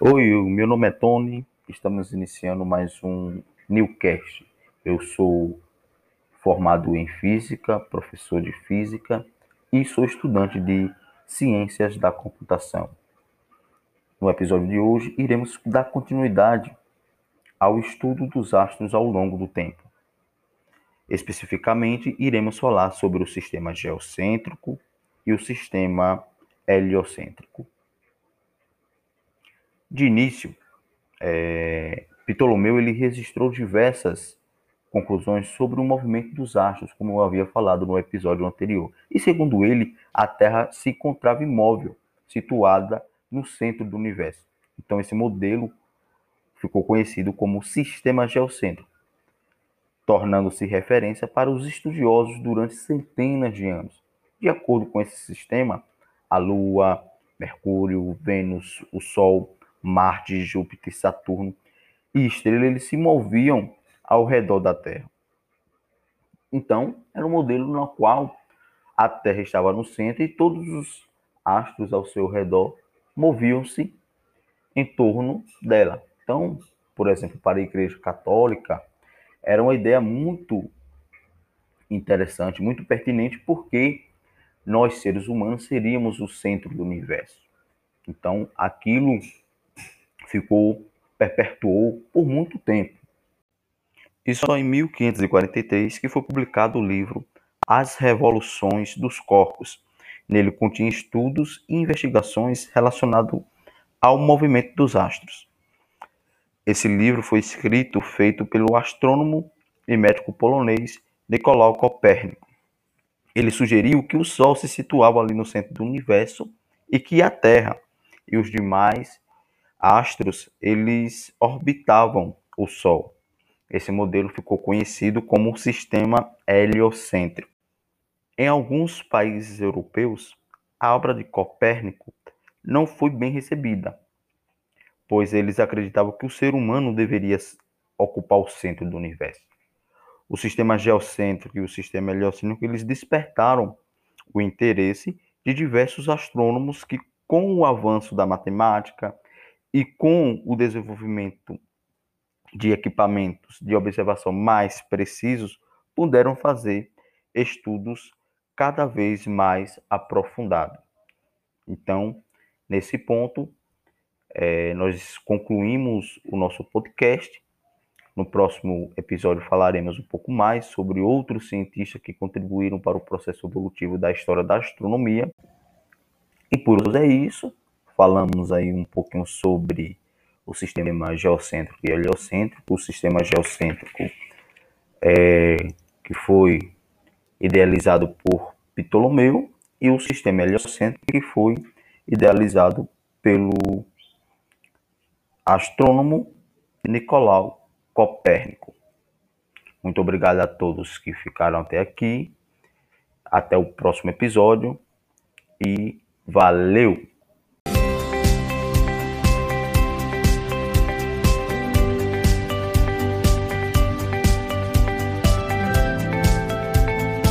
Oi, meu nome é Tony. Estamos iniciando mais um Newcast. Eu sou formado em física, professor de física e sou estudante de ciências da computação. No episódio de hoje, iremos dar continuidade ao estudo dos astros ao longo do tempo. Especificamente, iremos falar sobre o sistema geocêntrico e o sistema heliocêntrico. De início, é, Ptolomeu ele registrou diversas conclusões sobre o movimento dos astros, como eu havia falado no episódio anterior. E segundo ele, a Terra se encontrava imóvel, situada no centro do universo. Então esse modelo ficou conhecido como sistema geocêntrico, tornando-se referência para os estudiosos durante centenas de anos. De acordo com esse sistema, a Lua, Mercúrio, Vênus, o Sol Marte, Júpiter, Saturno e estrelas eles se moviam ao redor da Terra. Então, era um modelo no qual a Terra estava no centro e todos os astros ao seu redor moviam-se em torno dela. Então, por exemplo, para a Igreja Católica, era uma ideia muito interessante, muito pertinente, porque nós, seres humanos, seríamos o centro do universo. Então, aquilo ficou, perpetuou por muito tempo. E só em 1543 que foi publicado o livro As Revoluções dos Corpos. Nele continha estudos e investigações relacionados ao movimento dos astros. Esse livro foi escrito, feito pelo astrônomo e médico polonês Nicolau Copérnico. Ele sugeriu que o Sol se situava ali no centro do universo e que a Terra e os demais astros eles orbitavam o Sol. Esse modelo ficou conhecido como sistema heliocêntrico. Em alguns países europeus, a obra de Copérnico não foi bem recebida, pois eles acreditavam que o ser humano deveria ocupar o centro do universo. O sistema geocêntrico e o sistema heliocêntrico eles despertaram o interesse de diversos astrônomos que, com o avanço da matemática, e com o desenvolvimento de equipamentos de observação mais precisos, puderam fazer estudos cada vez mais aprofundados. Então, nesse ponto, é, nós concluímos o nosso podcast. No próximo episódio falaremos um pouco mais sobre outros cientistas que contribuíram para o processo evolutivo da história da astronomia. E por hoje é isso falamos aí um pouquinho sobre o sistema geocêntrico e heliocêntrico. O sistema geocêntrico é, que foi idealizado por Ptolomeu e o sistema heliocêntrico que foi idealizado pelo astrônomo Nicolau Copérnico. Muito obrigado a todos que ficaram até aqui. Até o próximo episódio e valeu!